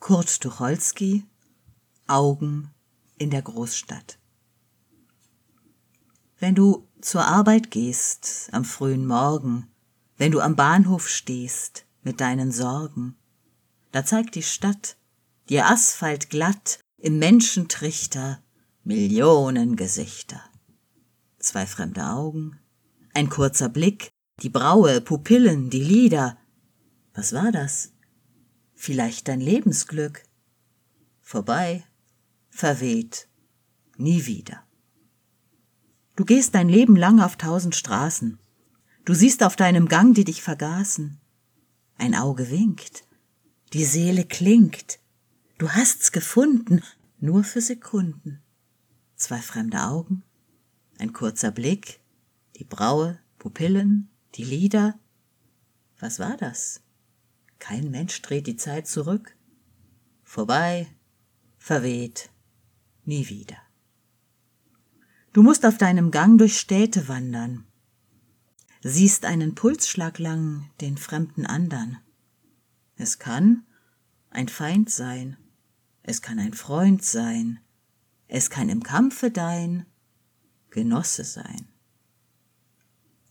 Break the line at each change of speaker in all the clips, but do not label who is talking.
Kurt Tucholsky Augen in der Großstadt. Wenn du zur Arbeit gehst am frühen Morgen, wenn du am Bahnhof stehst mit deinen Sorgen, da zeigt die Stadt dir Asphalt glatt im Menschentrichter Millionen Gesichter. Zwei fremde Augen, ein kurzer Blick, die Braue, Pupillen, die Lider. Was war das? Vielleicht dein Lebensglück. Vorbei, verweht, nie wieder. Du gehst dein Leben lang auf tausend Straßen. Du siehst auf deinem Gang, die dich vergaßen. Ein Auge winkt, die Seele klingt. Du hast's gefunden, nur für Sekunden. Zwei fremde Augen, ein kurzer Blick, die Braue, Pupillen, die Lieder. Was war das? Kein Mensch dreht die Zeit zurück. Vorbei, verweht, nie wieder. Du musst auf deinem Gang durch Städte wandern, siehst einen Pulsschlag lang den fremden andern. Es kann ein Feind sein, es kann ein Freund sein, es kann im Kampfe dein Genosse sein.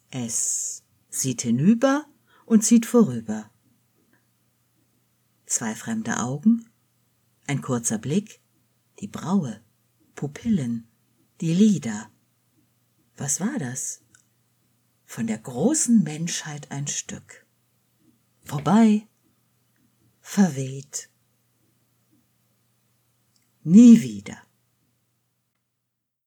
Es sieht hinüber und zieht vorüber. Zwei fremde Augen, ein kurzer Blick, die Braue, Pupillen, die Lieder. Was war das? Von der großen Menschheit ein Stück. Vorbei, verweht. Nie wieder.